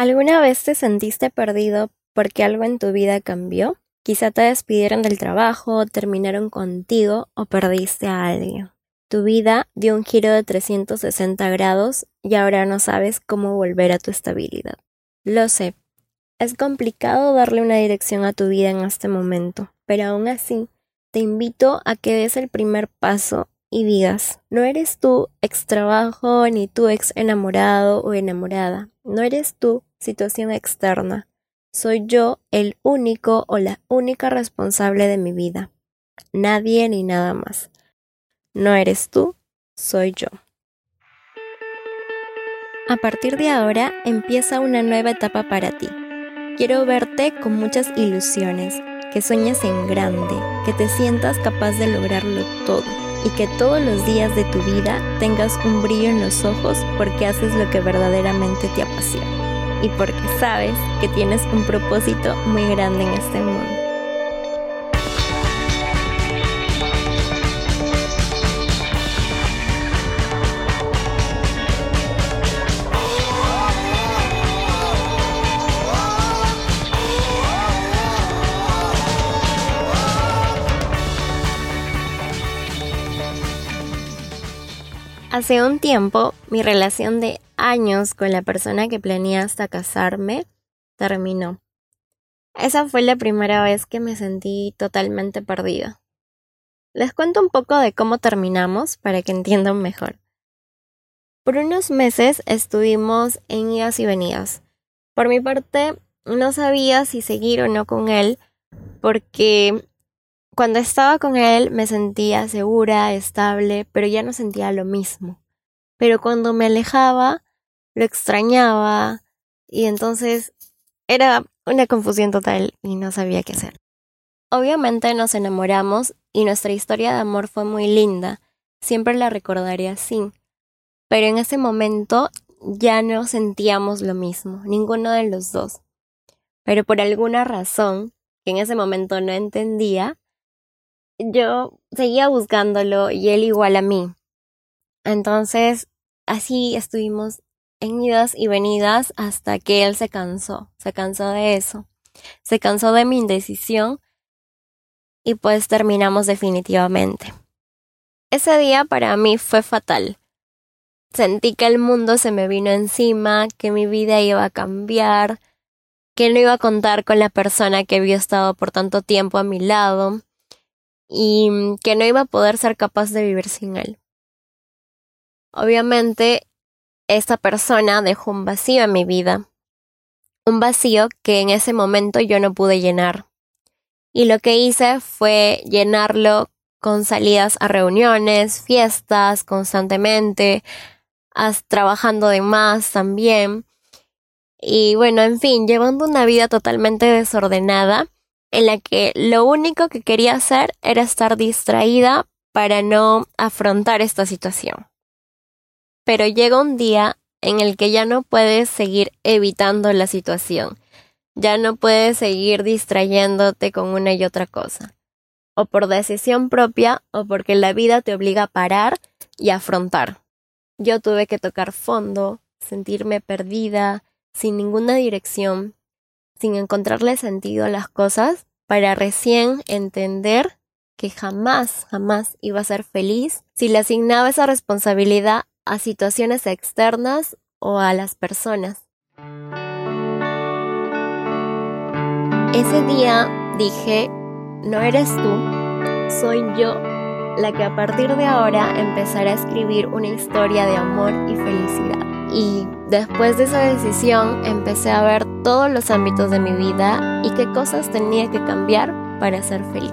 ¿Alguna vez te sentiste perdido porque algo en tu vida cambió? Quizá te despidieron del trabajo, terminaron contigo o perdiste a alguien. Tu vida dio un giro de 360 grados y ahora no sabes cómo volver a tu estabilidad. Lo sé, es complicado darle una dirección a tu vida en este momento, pero aún así te invito a que des el primer paso y digas, no eres tú ex trabajo ni tu ex enamorado o enamorada, no eres tú situación externa, soy yo el único o la única responsable de mi vida, nadie ni nada más. No eres tú, soy yo. A partir de ahora empieza una nueva etapa para ti. Quiero verte con muchas ilusiones, que sueñes en grande, que te sientas capaz de lograrlo todo y que todos los días de tu vida tengas un brillo en los ojos porque haces lo que verdaderamente te apasiona y porque sabes que tienes un propósito muy grande en este mundo. Hace un tiempo, mi relación de años con la persona que planeé hasta casarme terminó. Esa fue la primera vez que me sentí totalmente perdida. Les cuento un poco de cómo terminamos para que entiendan mejor. Por unos meses estuvimos en idas y venidas. Por mi parte, no sabía si seguir o no con él, porque cuando estaba con él me sentía segura, estable, pero ya no sentía lo mismo. Pero cuando me alejaba, lo extrañaba y entonces era una confusión total y no sabía qué hacer. Obviamente nos enamoramos y nuestra historia de amor fue muy linda, siempre la recordaré así. Pero en ese momento ya no sentíamos lo mismo, ninguno de los dos. Pero por alguna razón, que en ese momento no entendía, yo seguía buscándolo y él igual a mí. Entonces, así estuvimos en idas y venidas hasta que él se cansó, se cansó de eso, se cansó de mi indecisión y pues terminamos definitivamente. Ese día para mí fue fatal. Sentí que el mundo se me vino encima, que mi vida iba a cambiar, que no iba a contar con la persona que había estado por tanto tiempo a mi lado, y que no iba a poder ser capaz de vivir sin él. Obviamente, esta persona dejó un vacío en mi vida, un vacío que en ese momento yo no pude llenar. Y lo que hice fue llenarlo con salidas a reuniones, fiestas constantemente, trabajando de más también. Y bueno, en fin, llevando una vida totalmente desordenada en la que lo único que quería hacer era estar distraída para no afrontar esta situación. Pero llega un día en el que ya no puedes seguir evitando la situación, ya no puedes seguir distrayéndote con una y otra cosa, o por decisión propia o porque la vida te obliga a parar y afrontar. Yo tuve que tocar fondo, sentirme perdida, sin ninguna dirección, sin encontrarle sentido a las cosas para recién entender que jamás, jamás iba a ser feliz si le asignaba esa responsabilidad a situaciones externas o a las personas. Ese día dije, no eres tú, soy yo la que a partir de ahora empezará a escribir una historia de amor y felicidad. Y después de esa decisión empecé a ver todos los ámbitos de mi vida y qué cosas tenía que cambiar para ser feliz.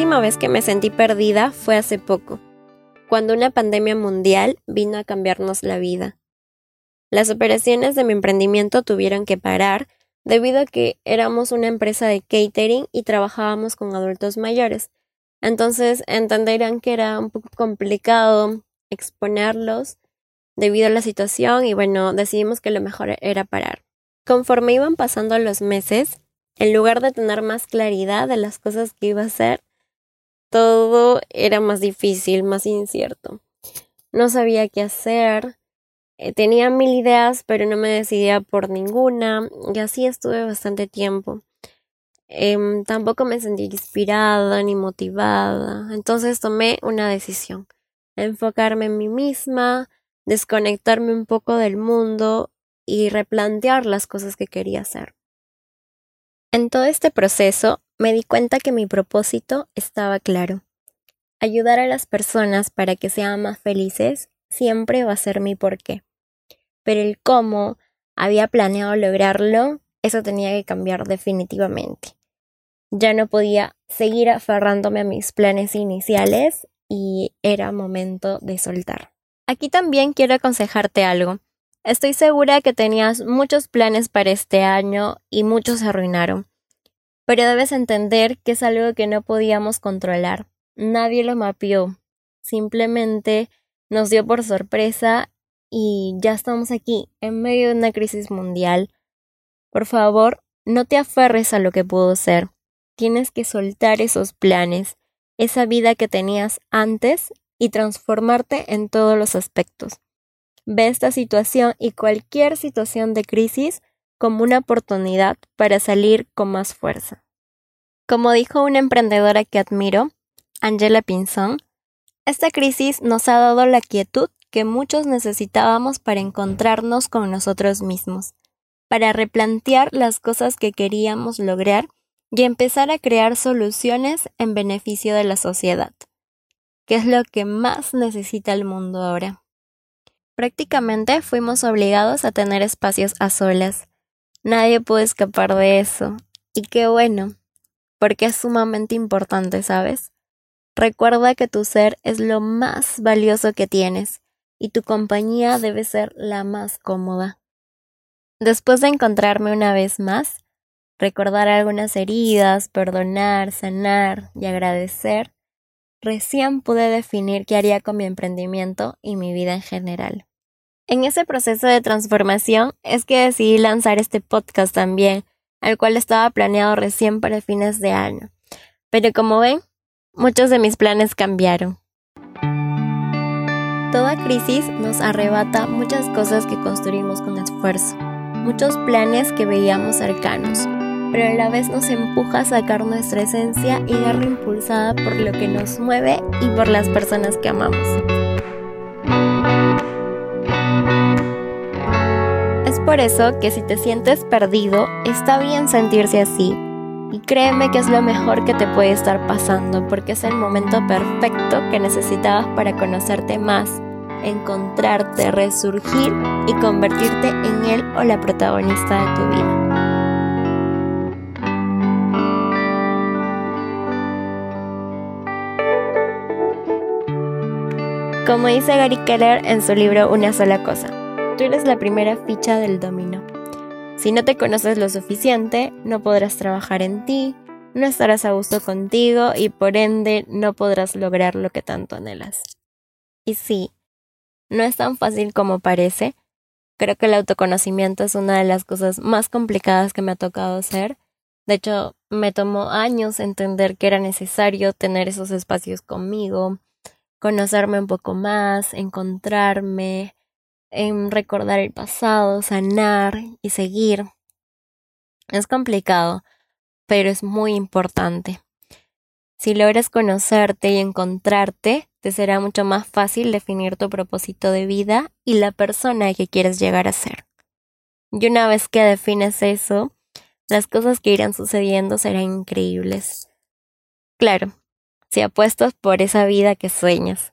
Última vez que me sentí perdida fue hace poco. cuando una pandemia mundial vino a cambiarnos la vida. Las operaciones de mi emprendimiento tuvieron que parar debido a que éramos una empresa de catering y trabajábamos con adultos mayores. Entonces entenderán que era un poco complicado exponerlos debido a la situación y bueno, decidimos que lo mejor era parar. Conforme iban pasando los meses, en lugar de tener más claridad de las cosas que iba a hacer, era más difícil, más incierto. No sabía qué hacer, eh, tenía mil ideas, pero no me decidía por ninguna, y así estuve bastante tiempo. Em, tampoco me sentí inspirada ni motivada, entonces tomé una decisión, enfocarme en mí misma, desconectarme un poco del mundo y replantear las cosas que quería hacer. En todo este proceso me di cuenta que mi propósito estaba claro. Ayudar a las personas para que sean más felices siempre va a ser mi porqué pero el cómo había planeado lograrlo, eso tenía que cambiar definitivamente. Ya no podía seguir aferrándome a mis planes iniciales y era momento de soltar. Aquí también quiero aconsejarte algo. Estoy segura que tenías muchos planes para este año y muchos se arruinaron. Pero debes entender que es algo que no podíamos controlar. Nadie lo mapeó. Simplemente nos dio por sorpresa y ya estamos aquí, en medio de una crisis mundial. Por favor, no te aferres a lo que pudo ser. Tienes que soltar esos planes, esa vida que tenías antes y transformarte en todos los aspectos. Ve esta situación y cualquier situación de crisis como una oportunidad para salir con más fuerza. Como dijo una emprendedora que admiro, Angela Pinzón, esta crisis nos ha dado la quietud que muchos necesitábamos para encontrarnos con nosotros mismos, para replantear las cosas que queríamos lograr y empezar a crear soluciones en beneficio de la sociedad, que es lo que más necesita el mundo ahora. Prácticamente fuimos obligados a tener espacios a solas. Nadie pudo escapar de eso. Y qué bueno, porque es sumamente importante, ¿sabes? Recuerda que tu ser es lo más valioso que tienes y tu compañía debe ser la más cómoda. Después de encontrarme una vez más, recordar algunas heridas, perdonar, sanar y agradecer, recién pude definir qué haría con mi emprendimiento y mi vida en general. En ese proceso de transformación es que decidí lanzar este podcast también, al cual estaba planeado recién para fines de año. Pero como ven, muchos de mis planes cambiaron. Toda crisis nos arrebata muchas cosas que construimos con esfuerzo, muchos planes que veíamos cercanos, pero a la vez nos empuja a sacar nuestra esencia y darle impulsada por lo que nos mueve y por las personas que amamos. Es por eso que si te sientes perdido, está bien sentirse así. Y créeme que es lo mejor que te puede estar pasando porque es el momento perfecto que necesitabas para conocerte más, encontrarte, resurgir y convertirte en él o la protagonista de tu vida. Como dice Gary Keller en su libro Una sola cosa, tú eres la primera ficha del dominó. Si no te conoces lo suficiente, no podrás trabajar en ti, no estarás a gusto contigo y por ende no podrás lograr lo que tanto anhelas. Y sí, no es tan fácil como parece. Creo que el autoconocimiento es una de las cosas más complicadas que me ha tocado hacer. De hecho, me tomó años entender que era necesario tener esos espacios conmigo, conocerme un poco más, encontrarme, en recordar el pasado, sanar y seguir. Es complicado, pero es muy importante. Si logras conocerte y encontrarte, te será mucho más fácil definir tu propósito de vida y la persona que quieres llegar a ser. Y una vez que defines eso, las cosas que irán sucediendo serán increíbles. Claro, si apuestas por esa vida que sueñas.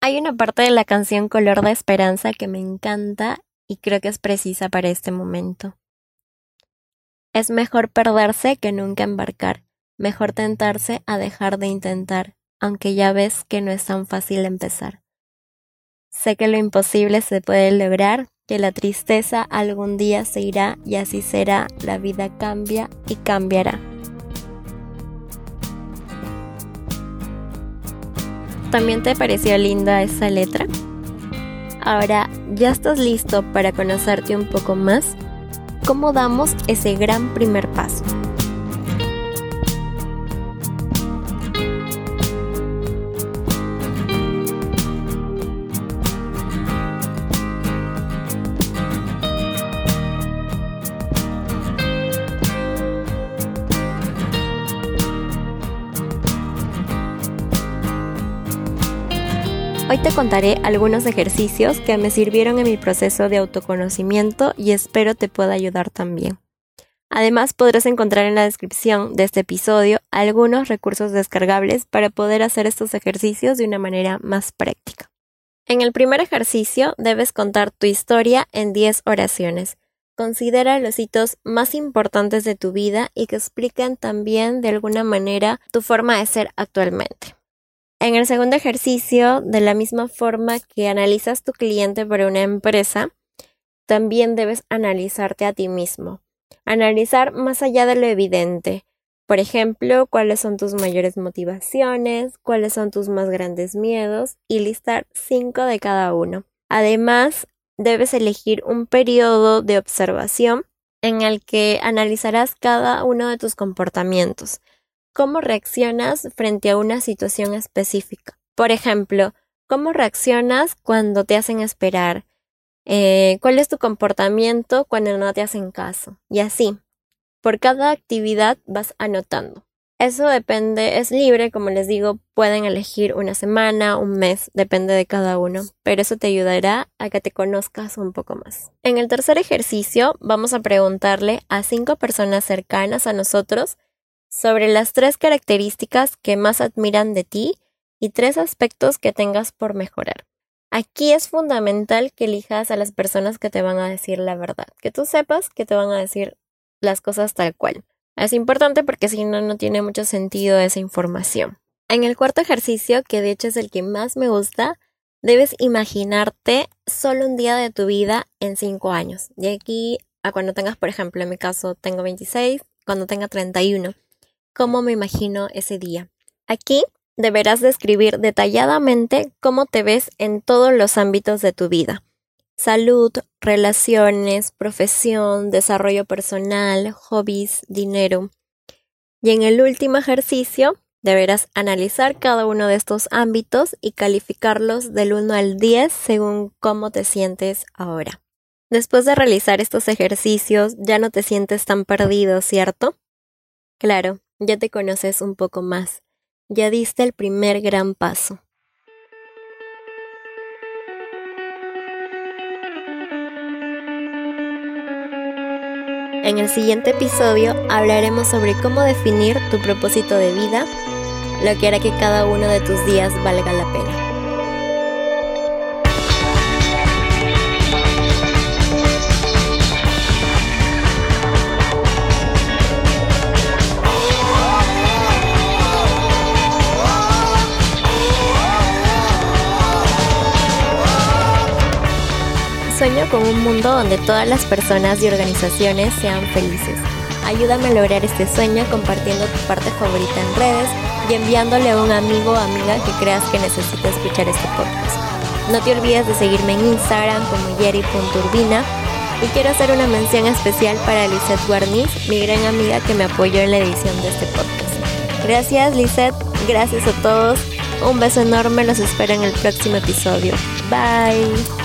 Hay una parte de la canción Color de Esperanza que me encanta y creo que es precisa para este momento. Es mejor perderse que nunca embarcar, mejor tentarse a dejar de intentar aunque ya ves que no es tan fácil empezar. Sé que lo imposible se puede lograr, que la tristeza algún día se irá y así será, la vida cambia y cambiará. ¿También te pareció linda esa letra? Ahora, ¿ya estás listo para conocerte un poco más? ¿Cómo damos ese gran primer paso? Te contaré algunos ejercicios que me sirvieron en mi proceso de autoconocimiento y espero te pueda ayudar también. Además, podrás encontrar en la descripción de este episodio algunos recursos descargables para poder hacer estos ejercicios de una manera más práctica. En el primer ejercicio debes contar tu historia en 10 oraciones. Considera los hitos más importantes de tu vida y que expliquen también de alguna manera tu forma de ser actualmente. En el segundo ejercicio, de la misma forma que analizas tu cliente para una empresa, también debes analizarte a ti mismo. Analizar más allá de lo evidente. Por ejemplo, cuáles son tus mayores motivaciones, cuáles son tus más grandes miedos y listar cinco de cada uno. Además, debes elegir un periodo de observación en el que analizarás cada uno de tus comportamientos cómo reaccionas frente a una situación específica. Por ejemplo, cómo reaccionas cuando te hacen esperar, eh, cuál es tu comportamiento cuando no te hacen caso, y así. Por cada actividad vas anotando. Eso depende, es libre, como les digo, pueden elegir una semana, un mes, depende de cada uno, pero eso te ayudará a que te conozcas un poco más. En el tercer ejercicio vamos a preguntarle a cinco personas cercanas a nosotros sobre las tres características que más admiran de ti y tres aspectos que tengas por mejorar. Aquí es fundamental que elijas a las personas que te van a decir la verdad, que tú sepas que te van a decir las cosas tal cual. Es importante porque si no, no tiene mucho sentido esa información. En el cuarto ejercicio, que de hecho es el que más me gusta, debes imaginarte solo un día de tu vida en cinco años. De aquí a cuando tengas, por ejemplo, en mi caso tengo 26, cuando tenga 31 cómo me imagino ese día. Aquí deberás describir detalladamente cómo te ves en todos los ámbitos de tu vida. Salud, relaciones, profesión, desarrollo personal, hobbies, dinero. Y en el último ejercicio, deberás analizar cada uno de estos ámbitos y calificarlos del 1 al 10 según cómo te sientes ahora. Después de realizar estos ejercicios, ya no te sientes tan perdido, ¿cierto? Claro, ya te conoces un poco más, ya diste el primer gran paso. En el siguiente episodio hablaremos sobre cómo definir tu propósito de vida, lo que hará que cada uno de tus días valga la pena. Sueño con un mundo donde todas las personas y organizaciones sean felices. Ayúdame a lograr este sueño compartiendo tu parte favorita en redes y enviándole a un amigo o amiga que creas que necesita escuchar este podcast. No te olvides de seguirme en Instagram como yeri.urbina y quiero hacer una mención especial para Lisette Guarniz, mi gran amiga que me apoyó en la edición de este podcast. Gracias Lisette, gracias a todos, un beso enorme, los espero en el próximo episodio. Bye.